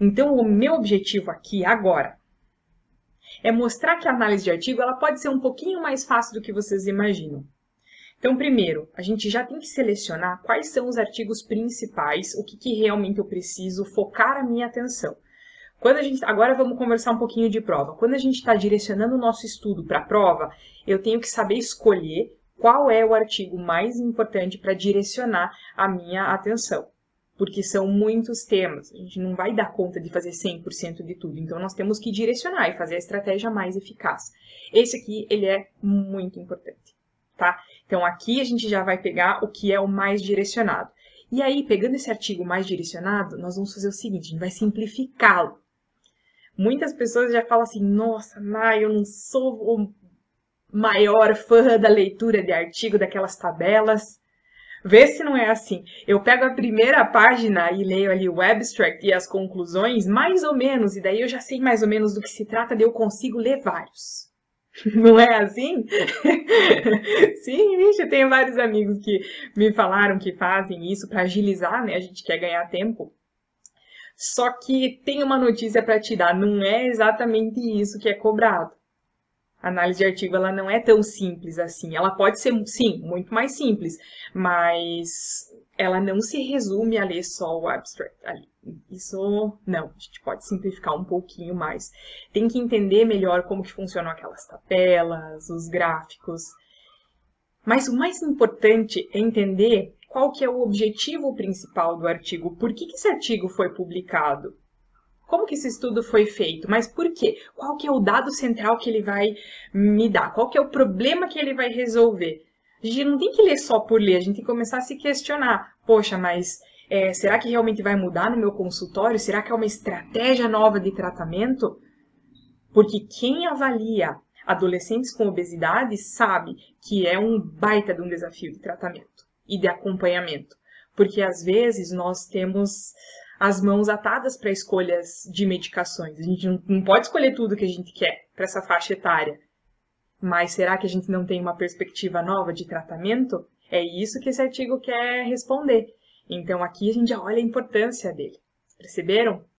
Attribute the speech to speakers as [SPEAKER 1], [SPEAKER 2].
[SPEAKER 1] Então, o meu objetivo aqui agora é mostrar que a análise de artigo ela pode ser um pouquinho mais fácil do que vocês imaginam. Então, primeiro, a gente já tem que selecionar quais são os artigos principais, o que, que realmente eu preciso focar a minha atenção. Quando a gente, agora vamos conversar um pouquinho de prova. Quando a gente está direcionando o nosso estudo para a prova, eu tenho que saber escolher qual é o artigo mais importante para direcionar a minha atenção. Porque são muitos temas, a gente não vai dar conta de fazer 100% de tudo, então nós temos que direcionar e fazer a estratégia mais eficaz. Esse aqui, ele é muito importante, tá? Então aqui a gente já vai pegar o que é o mais direcionado. E aí, pegando esse artigo mais direcionado, nós vamos fazer o seguinte, a gente vai simplificá-lo. Muitas pessoas já falam assim, nossa, Mai, eu não sou o maior fã da leitura de artigo, daquelas tabelas. Vê se não é assim. Eu pego a primeira página e leio ali o abstract e as conclusões, mais ou menos, e daí eu já sei mais ou menos do que se trata, daí eu consigo ler vários. Não é assim? Sim, vixe, eu tenho vários amigos que me falaram que fazem isso para agilizar, né? A gente quer ganhar tempo. Só que tem uma notícia para te dar, não é exatamente isso que é cobrado. A análise de artigo ela não é tão simples assim. Ela pode ser, sim, muito mais simples, mas ela não se resume a ler só o abstract ali. Isso não, a gente pode simplificar um pouquinho mais. Tem que entender melhor como que funcionam aquelas tabelas, os gráficos. Mas o mais importante é entender qual que é o objetivo principal do artigo, por que, que esse artigo foi publicado, como que esse estudo foi feito, mas por quê? Qual que é o dado central que ele vai me dar? Qual que é o problema que ele vai resolver? A gente não tem que ler só por ler, a gente tem que começar a se questionar. Poxa, mas é, será que realmente vai mudar no meu consultório? Será que é uma estratégia nova de tratamento? Porque quem avalia adolescentes com obesidade sabe que é um baita de um desafio de tratamento e de acompanhamento, porque às vezes nós temos as mãos atadas para escolhas de medicações. A gente não pode escolher tudo que a gente quer para essa faixa etária. Mas será que a gente não tem uma perspectiva nova de tratamento? É isso que esse artigo quer responder. Então aqui a gente já olha a importância dele. Perceberam?